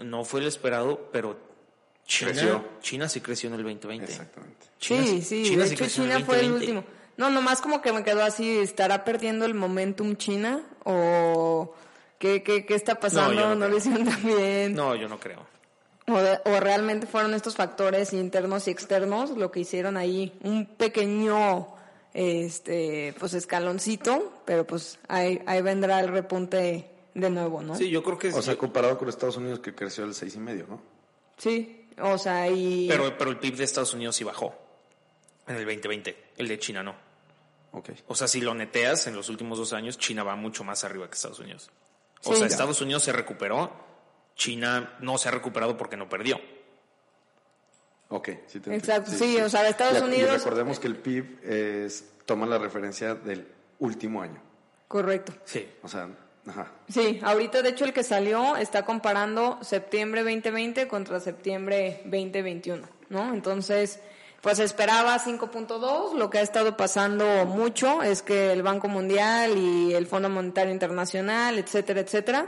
S2: no fue el esperado, pero China,
S1: Creció.
S2: China sí creció en el 2020.
S1: exactamente.
S2: China
S3: sí, sí,
S2: China
S3: de
S2: sí
S3: hecho China fue el
S2: 2020.
S3: último. No, nomás como que me quedó así, ¿estará perdiendo el momentum China? ¿O qué, qué, qué está pasando?
S2: No,
S3: No,
S2: no
S3: lo hicieron tan bien.
S2: No, yo no creo.
S3: O, de- o realmente fueron estos factores internos y externos lo que hicieron ahí un pequeño este pues escaloncito, pero pues ahí, ahí vendrá el repunte de nuevo, ¿no?
S2: Sí, yo creo que
S1: O sea, comparado con Estados Unidos que creció al seis y medio, ¿no?
S3: Sí, o sea, y
S2: pero, pero el PIB de Estados Unidos sí bajó en el 2020, el de China no.
S1: Ok.
S2: O sea, si lo neteas en los últimos dos años, China va mucho más arriba que Estados Unidos. O
S3: Sí.
S2: sea, Estados Unidos se recuperó, China no se ha recuperado porque no perdió.
S1: Ok, sí te
S3: Exacto, sí, o sea, Estados Unidos-
S1: recordemos que el PIB es, toma la referencia del último año.
S3: correcto.
S2: Sí.
S1: O sea, ajá.
S3: Sí, ahorita de hecho el que salió está comparando septiembre 2020 contra septiembre 2021, ¿no? Entonces, pues esperaba 5.2, lo que ha estado pasando mucho es que el Banco Mundial y el Fondo Monetario Internacional, etcétera, etcétera,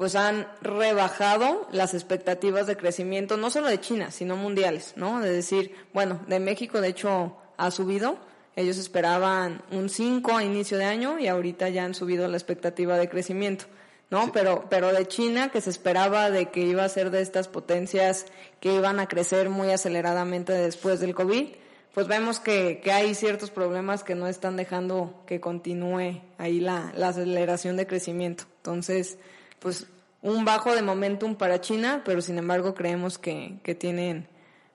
S3: pues han rebajado las expectativas de crecimiento, no solo de China, sino mundiales, ¿no? De decir, bueno, de México de hecho ha subido, ellos esperaban un 5 a inicio de año y ahorita ya han subido la expectativa de crecimiento. ¿no? Pero, pero de China, que se esperaba de que iba a ser de estas potencias que iban a crecer muy aceleradamente después del COVID, pues vemos que, que hay ciertos problemas que no están dejando que continúe ahí la, la aceleración de crecimiento. Entonces, pues un bajo de momentum para China, pero sin embargo creemos que, que tienen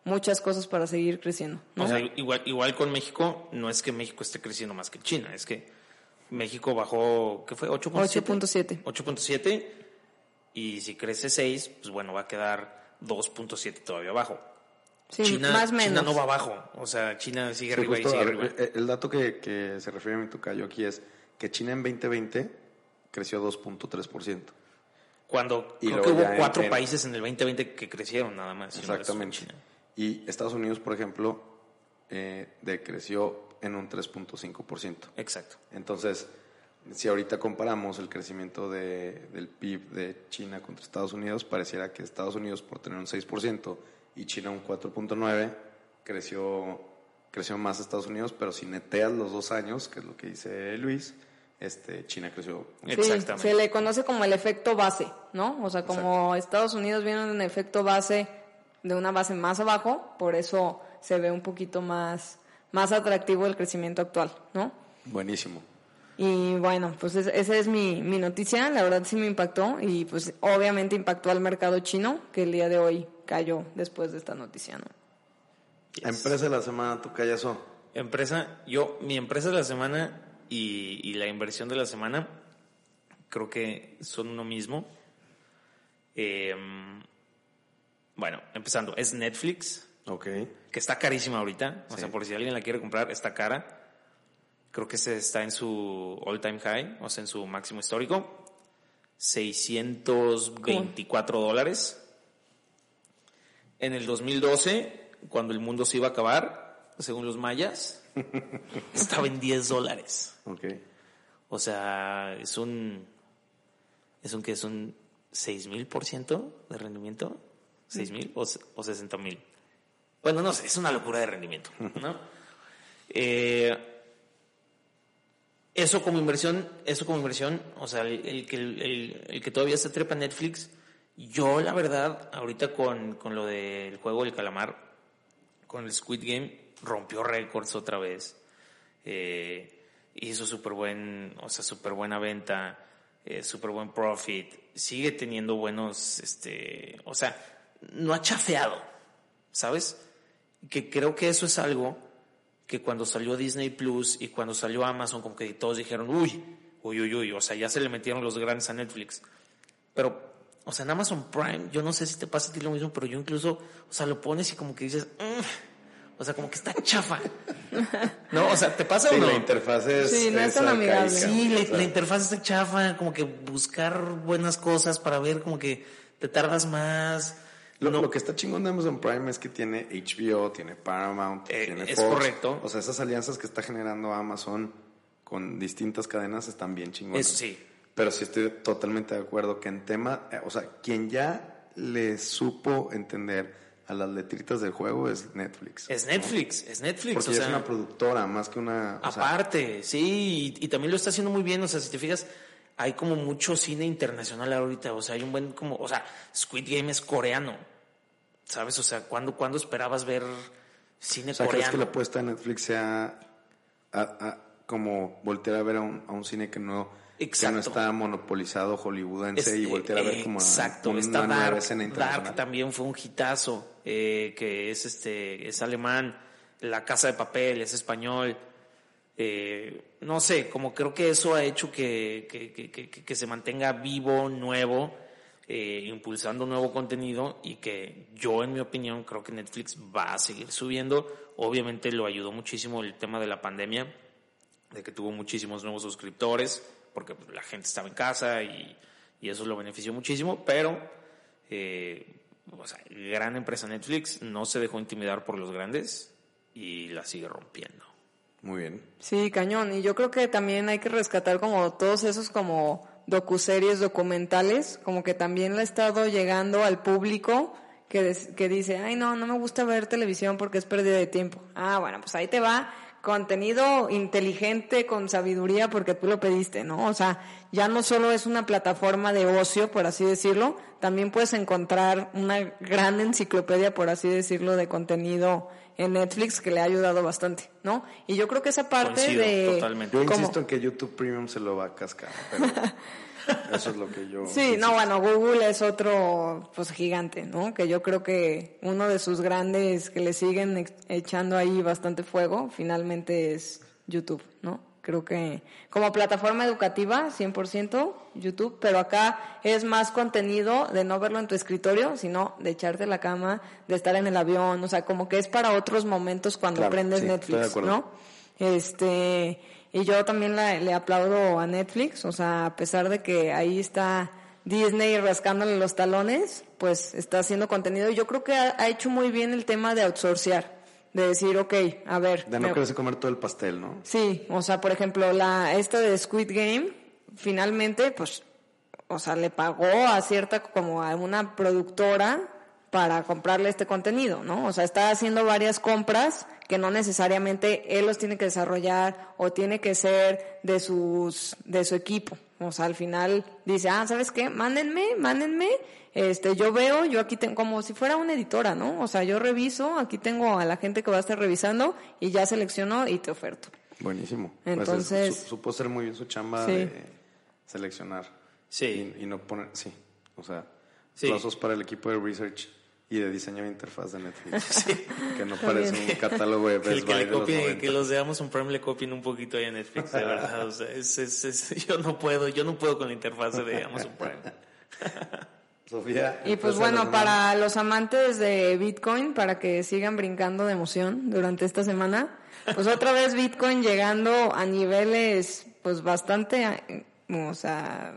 S3: muchas cosas para seguir creciendo.
S2: O sea, igual, igual con México, no es que México esté creciendo más que China, es que México bajó, ¿qué fue? 8.7. 8.7. Y si crece 6, pues bueno, va a quedar 2.7 todavía abajo.
S3: Sí,
S2: China,
S3: más menos.
S2: China no va abajo. O sea, China sigue arriba y sigue arriba.
S1: El dato que, que se refiere a mi tocayo aquí es que China en 2020 creció 2.3%.
S2: Cuando
S1: Y
S2: creo que hubo cuatro
S1: en-
S2: países en el 2020 que crecieron nada más.
S1: Exactamente.
S2: China.
S1: Y Estados Unidos, por ejemplo, eh, decreció en un 3.5%.
S2: Exacto.
S1: Entonces, si ahorita comparamos el crecimiento de, del PIB de China contra Estados Unidos, pareciera que Estados Unidos, por tener un 6% y China un 4.9%, creció, creció más Estados Unidos, pero si neteas los dos años, que es lo que dice Luis, este, China creció.
S3: Sí, se le conoce como el efecto base, ¿no? O sea, como Estados Unidos viene en efecto base de una base más abajo, por eso se ve un poquito más, más atractivo el crecimiento actual, ¿no?
S1: Buenísimo.
S3: Y bueno, pues es- esa es mi, mi noticia, la verdad sí me impactó y pues obviamente impactó al mercado chino, que el día de hoy cayó después de esta noticia, ¿no?
S1: Empresa de la semana, tu callazo.
S2: Empresa, yo, mi empresa de la semana y, y la inversión de la semana, creo que son uno mismo. Eh, bueno, empezando, es Netflix,
S1: Ok.
S2: que está carísima ahorita. O
S1: Sí.
S2: sea, por si alguien la quiere comprar, está cara. Creo que se está en su all time high, o sea, en su máximo histórico. 624 dólares. En el 2012, cuando el mundo se iba a acabar, según los mayas, [laughs] estaba en 10 dólares.
S1: Ok.
S2: O sea, es un. ¿Es un que ¿Es un 6 mil por ciento de rendimiento? ¿6 mil o, o 60 mil? Bueno, no sé, es una locura de rendimiento, ¿no? [laughs] Eh, eso como inversión, eso como inversión, o sea, el, el que, el, el que todavía se trepa Netflix, yo la verdad, ahorita con, con lo del juego del calamar, con el Squid Game, rompió récords otra vez. Eh, hizo súper buen, o sea, súper buena venta, eh, súper buen profit, sigue teniendo buenos, este, o sea, no ha chafeado, ¿sabes? Que creo que eso es algo que cuando salió Disney Plus y cuando salió Amazon, como que todos dijeron, uy, uy, uy, uy, o sea, ya se le metieron los grandes a Netflix. Pero, o sea, en Amazon Prime, yo no sé si te pasa a ti lo mismo, pero yo incluso, o sea, lo pones y como que dices, "Mm", o sea, como que está chafa. [laughs] ¿No? O sea, ¿te pasa
S1: Sí,
S2: o no?
S1: la interfaz es.
S3: Sí, no es tan
S1: arcaica,
S3: amigable.
S2: Sí, la,
S1: o sea,
S2: la interfaz está chafa, como que buscar buenas cosas para ver, como que te tardas más.
S1: Lo,
S2: No-
S1: lo que está chingón de Amazon Prime es que tiene HBO, tiene Paramount,
S2: Eh,
S1: tiene
S2: es correcto.
S1: O sea, esas alianzas que está generando Amazon con distintas cadenas están bien chingonas.
S2: Eso sí.
S1: Pero sí estoy totalmente de acuerdo que en tema, eh, o sea, quien ya le supo entender a las letritas del juego es Netflix.
S2: Es Netflix, es Netflix.
S1: Porque
S2: o sea,
S1: es una productora más que una... sea,
S2: Aparte, sí, y, y también lo está haciendo muy bien, o sea, si te fijas, hay como mucho cine internacional ahorita, o sea, hay un buen como, o sea, Squid Game es coreano, ¿sabes? O sea, ¿cuándo, cuándo esperabas ver cine
S1: o sea, ¿crees
S2: coreano?
S1: que la apuesta de Netflix sea a- a- como voltear a ver a un, a un cine que no, que no
S2: Exacto.
S1: está monopolizado hollywoodense
S2: Es-
S1: y voltear a ver como a
S2: exacto,
S1: una
S2: está
S1: nueva
S2: Dark,
S1: escena
S2: Dark también fue un hitazo, eh, que es este, es alemán, La Casa de Papel, es español, eh, no sé, como creo que eso ha hecho que, que, que, que- que se mantenga vivo, nuevo, eh, impulsando nuevo contenido y que yo, en mi opinión, creo que Netflix va a seguir subiendo. Obviamente lo ayudó muchísimo el tema de la pandemia, de que tuvo muchísimos nuevos suscriptores, porque pues, la gente estaba en casa y, y eso lo benefició muchísimo, pero, eh, o sea, gran empresa Netflix no se dejó intimidar por los grandes y la sigue rompiendo.
S1: Muy bien.
S3: Sí, cañón. Y yo creo que también hay que rescatar como todos esos como docuseries documentales, como que también le ha estado llegando al público que, des- que dice, ay no, no me gusta ver televisión porque es pérdida de tiempo. Ah, bueno, pues ahí te va contenido inteligente con sabiduría porque tú lo pediste, ¿no? O sea, ya no solo es una plataforma de ocio, por así decirlo, también puedes encontrar una gran enciclopedia, por así decirlo, de contenido en Netflix que le ha ayudado bastante, ¿no? Y yo creo que esa parte
S2: Coincido,
S3: de...
S2: totalmente.
S1: Yo
S3: ¿Cómo?
S1: insisto en que YouTube Premium se lo va a cascar, pero [laughs] eso es lo que yo...
S3: Sí, no, bueno, Google es otro, pues gigante, ¿no? Que yo creo que uno de sus grandes que le siguen echando ahí bastante fuego, finalmente es YouTube, ¿no? Creo que como plataforma educativa, 100% YouTube, pero acá es más contenido de no verlo en tu escritorio, sino de echarte la cama, de estar en el avión, o sea, como que es para otros momentos cuando
S1: Claro,
S3: prendes
S1: sí, estoy de
S3: Netflix. ¿no? Este, y yo también la- le aplaudo a Netflix, o sea, a pesar de que ahí está Disney rascándole los talones, pues está haciendo contenido. Y yo creo que ha, ha hecho muy bien el tema de outsourcear, de decir, ok, a ver.
S1: De no quererse comer todo el pastel, ¿no?
S3: Sí, o sea, por ejemplo, la esta de Squid Game, finalmente, pues, o sea, le pagó a cierta, como a una productora para comprarle este contenido, ¿no? O sea, está haciendo varias compras que no necesariamente él los tiene que desarrollar o tiene que ser de sus, de su equipo. O sea, al final dice, ah, ¿sabes qué? Mándenme, mándenme, este, yo veo, yo aquí tengo, como si fuera una editora, ¿no? O sea, yo reviso, aquí tengo a la gente que va a estar revisando y ya selecciono y te oferto.
S1: Buenísimo. Pues es-
S3: Entonces-
S1: su- supo hacer muy bien su chamba
S3: Sí.
S1: de seleccionar.
S2: Sí.
S1: Y, y no poner, sí. O sea,
S2: Sí.
S1: aplausos para el equipo de research y de diseño de interfaz de Netflix. [laughs] Que no parece un catálogo de
S2: el
S1: Best
S2: que,
S1: Buy
S2: le
S1: de los
S2: copie-
S1: 90.
S2: que los de Amazon Prime le copien un poquito ahí a Netflix, de verdad. O sea, es, es- es- [laughs] yo no puedo, yo no puedo con la interfaz de Amazon Prime. [laughs]
S1: Sofía.
S3: Y pues bueno, para los amantes de Bitcoin, para que sigan brincando de emoción durante esta semana, pues otra vez Bitcoin llegando a niveles pues bastante, eh, o sea,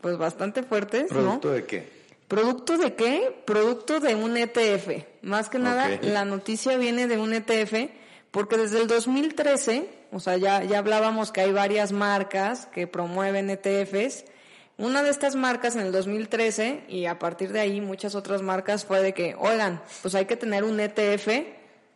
S3: pues bastante fuertes, ¿no?
S1: ¿Producto de qué?
S3: ¿Producto de qué? Producto de un ETF. Más que nada, la noticia viene de un ETF porque desde el 2013, o sea, ya, ya hablábamos que hay varias marcas que promueven ETFs. Una de estas marcas en el 2013 y a partir de ahí muchas otras marcas fue de que, oigan, pues hay que tener un ETF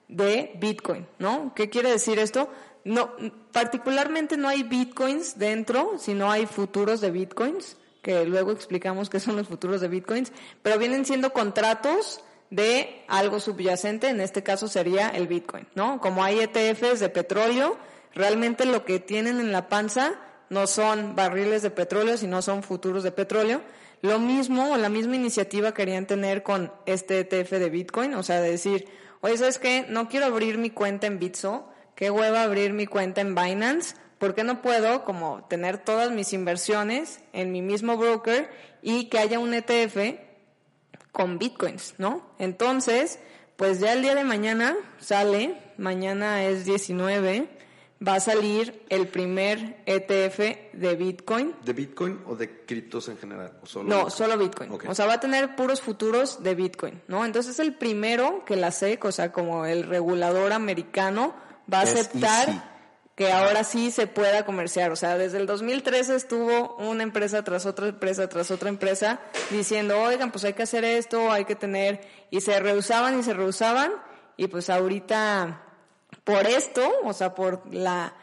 S3: de Bitcoin, ¿no? ¿Qué quiere decir esto? No, particularmente no hay Bitcoins dentro, sino hay futuros de Bitcoins, que luego explicamos qué son los futuros de Bitcoins, pero vienen siendo contratos de algo subyacente, en este caso sería el Bitcoin, ¿no? Como hay ETFs de petróleo, realmente lo que tienen en la panza no son barriles de petróleo, sino son futuros de petróleo. Lo mismo o la misma iniciativa querían tener con este ETF de Bitcoin, o sea, de decir, oye, ¿sabes qué? No quiero abrir mi cuenta en Bitso, qué hueva abrir mi cuenta en Binance, ¿por qué no puedo como tener todas mis inversiones en mi mismo broker y que haya un ETF con bitcoins, ¿no? Entonces, pues ya el día de mañana sale, mañana es 19, va a salir el primer ETF de Bitcoin.
S1: ¿De Bitcoin o de criptos en general? ¿O solo
S3: No,
S1: Bitcoin?
S3: solo Bitcoin. O sea, va a tener puros futuros de Bitcoin, ¿no? Entonces es el primero que la SEC, o sea, como el regulador americano, va a aceptar que ahora sí se pueda comerciar. O sea, desde el 2013 estuvo una empresa tras otra empresa tras otra empresa diciendo, oigan, pues hay que hacer esto, hay que tener, y se rehusaban y se rehusaban, y pues ahorita, por esto, o sea, por la,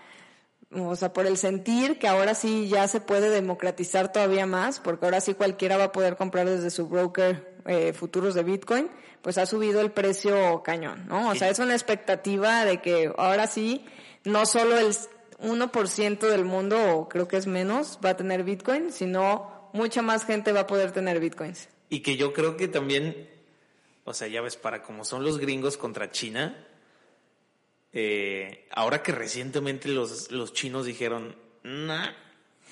S3: o sea, por el sentir que ahora sí ya se puede democratizar todavía más, porque ahora sí cualquiera va a poder comprar desde su broker eh, futuros de Bitcoin, pues ha subido el precio cañón, ¿no? O sea, es una expectativa de que ahora sí, no solo el 1% del mundo, o creo que es menos, va a tener Bitcoin, sino mucha más gente va a poder tener Bitcoins.
S2: Y que yo creo que también, o sea, ya ves, para como son los gringos contra China, eh, ahora que recientemente los, los chinos dijeron, nah,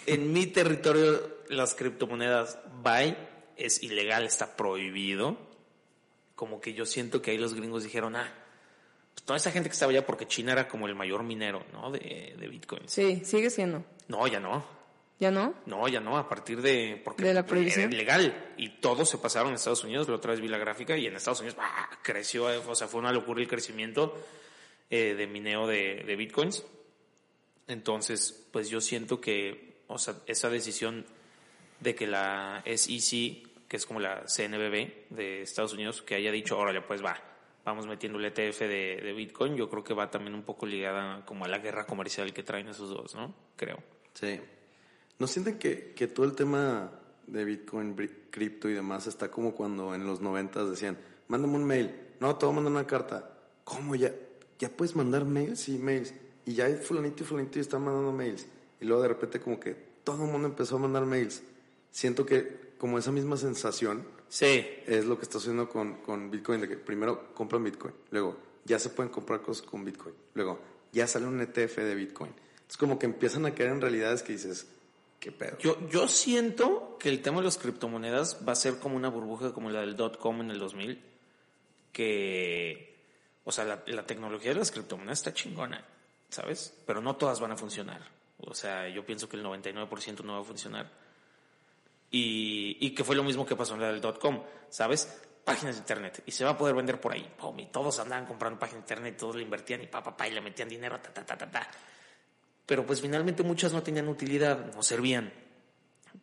S2: en mi territorio las criptomonedas buy es ilegal, está prohibido, como que yo siento que ahí los gringos dijeron, ah, pues toda esa gente que estaba allá porque China era como el mayor minero, ¿no? De, de Bitcoin.
S3: Sí, sigue siendo.
S2: No, ya no.
S3: ¿Ya no?
S2: No, ya no, a partir de... Porque
S3: ¿De la prohibición?
S2: Era ilegal. Y todos se pasaron a Estados Unidos. La otra vez vi la gráfica y en Estados Unidos creció. eh, O sea, fue una locura el crecimiento eh, de mineo de, de bitcoins. Entonces, pues yo siento que, o sea, esa decisión de que la SEC, que es como la CNBB de Estados Unidos, que haya dicho, órale, pues va, vamos metiendo el ETF de, de Bitcoin, yo creo que va también un poco ligada como a la guerra comercial que traen esos dos, ¿no? Creo.
S1: Sí. ¿No sienten que, que todo el tema de Bitcoin, cripto y demás está como cuando en los noventas decían, mándame un mail. No, te voy a mandar una carta. ¿Cómo ya? ¿Ya puedes mandar mails? Sí, mails. Y ya hay fulanito y fulanito y están mandando mails. Y luego de repente como que todo el mundo empezó a mandar mails. Siento que como esa misma sensación
S2: Sí,
S1: es lo que está haciendo con, con Bitcoin, de que primero compran Bitcoin, luego ya se pueden comprar cosas con Bitcoin, luego ya sale un ETF de Bitcoin. Es como que empiezan a caer en realidades que dices, ¿qué pedo?
S2: Yo, yo siento que el tema de las criptomonedas va a ser como una burbuja como la del dot-com en el 2000, que, o sea, la, la tecnología de las criptomonedas está chingona, ¿sabes? Pero no todas van a funcionar. O sea, yo pienso que el 99% no va a funcionar. Y, que fue lo mismo que pasó en la del dot-com, ¿sabes? Páginas de internet. Y se va a poder vender por ahí. Pum, y todos andaban comprando páginas de internet, todos le invertían y pa, pa, pa, y le metían dinero, ta, ta, ta, ta, ta. Pero pues finalmente muchas no tenían utilidad, no servían.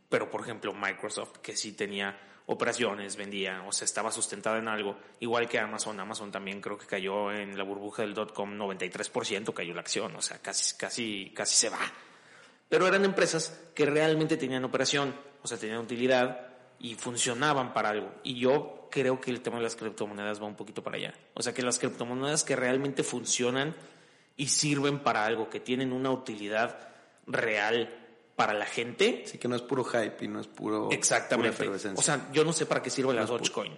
S2: Pero por ejemplo Microsoft, que sí tenía operaciones, vendía, o sea, estaba sustentada en algo, igual que Amazon. Amazon también creo que cayó en la burbuja del dot-com 93%, cayó la acción, o sea, casi, casi, casi se va. Pero eran empresas que realmente tenían operación, o sea, tenían utilidad y funcionaban para algo. Y yo creo que el tema de las criptomonedas va un poquito para allá. O sea, que las criptomonedas que realmente funcionan y sirven para algo, que tienen una utilidad real para la gente,
S1: Así que no es puro hype y no es puro... pura
S2: exactamente.
S1: efervescencia.
S2: O sea, yo no sé para qué sirve la Dogecoin.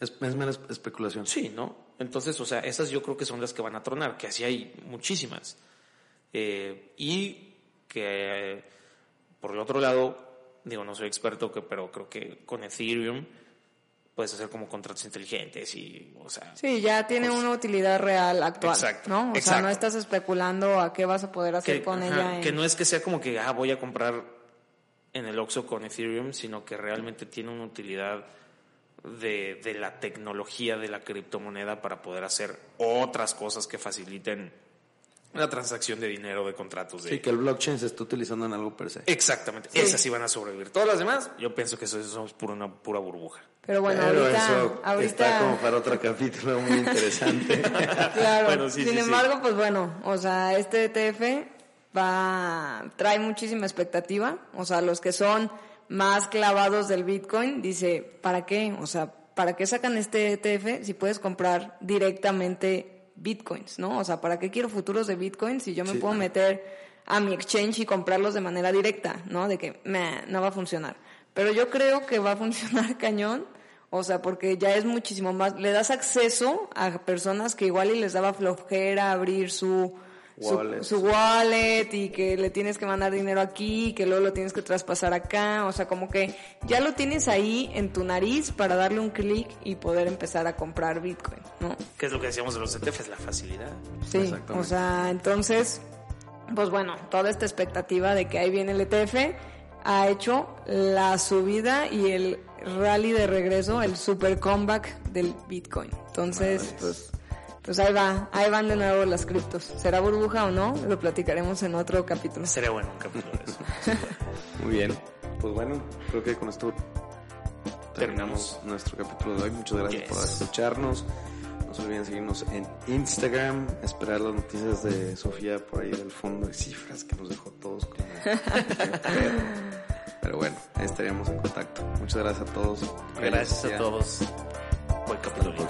S1: es, es mera es- especulación.
S2: Sí, ¿no? Entonces, o sea, esas yo creo que son las que van a tronar, que así hay muchísimas. Eh, y que, por el otro lado, digo, no soy experto, que, pero creo que con Ethereum puedes hacer como contratos inteligentes y, o sea,
S3: Sí, ya tiene
S2: Pues-
S3: una utilidad real actual,
S2: Exacto,
S3: ¿no? O sea, no estás especulando a qué vas a poder hacer
S2: que,
S3: con
S2: ajá,
S3: ella. en-
S2: que no es que sea como que, ah, voy a comprar en el Oxxo con Ethereum, sino que realmente tiene una utilidad de, de la tecnología de la criptomoneda para poder hacer otras cosas que faciliten la transacción de dinero, de contratos. De...
S1: Sí, que el blockchain se está utilizando en algo per se.
S2: Exactamente, esas sí van a sobrevivir. Todas las demás, yo pienso que eso, eso es pura, una pura burbuja.
S3: Pero bueno,
S1: Pero
S3: ahorita,
S1: eso
S3: ahorita
S1: está como para otro capítulo muy interesante. [laughs]
S3: Claro,
S2: Bueno, sí,
S3: sin
S2: sí, sí.
S3: embargo, pues bueno, o sea, este ETF va, trae muchísima expectativa, o sea, los que son más clavados del Bitcoin, dice, ¿para qué? O sea, ¿para qué sacan este ETF si puedes comprar directamente Bitcoins, no? O sea, ¿para qué quiero futuros de Bitcoin si yo me
S1: Sí,
S3: puedo meter a mi exchange y comprarlos de manera directa, ¿no? De que, meh, no va a funcionar. Pero yo creo que va a funcionar [laughs] cañón, o sea, porque ya es muchísimo más, le das acceso a personas que igual y les daba flojera abrir su,
S1: Wallet.
S3: su wallet y que le tienes que mandar dinero aquí, que luego lo tienes que traspasar acá, o sea, como que ya lo tienes ahí en tu nariz para darle un clic y poder empezar a comprar Bitcoin, ¿no?
S2: ¿Qué es lo que decíamos de los ETFs? La facilidad.
S3: Sí, o sea, entonces, pues bueno, toda esta expectativa de que ahí viene el ETF ha hecho la subida y el rally de regreso, el super comeback del Bitcoin. Entonces, pues, pues ahí va, ahí van de nuevo las criptos. ¿Será burbuja o no? Lo platicaremos en otro capítulo.
S2: Sería bueno un capítulo de eso. [laughs]
S1: Muy bien. Pues bueno, creo que con esto
S2: Terminamos.
S1: terminamos nuestro capítulo de hoy. Muchas gracias
S2: Yes.
S1: por escucharnos. No se olviden seguirnos en Instagram, esperar las noticias de Sofía por ahí del fondo de cifras que nos dejó todos como... Pero bueno, ahí estaríamos en contacto. Muchas gracias a todos.
S2: Gracias a todos. Buen capítulo.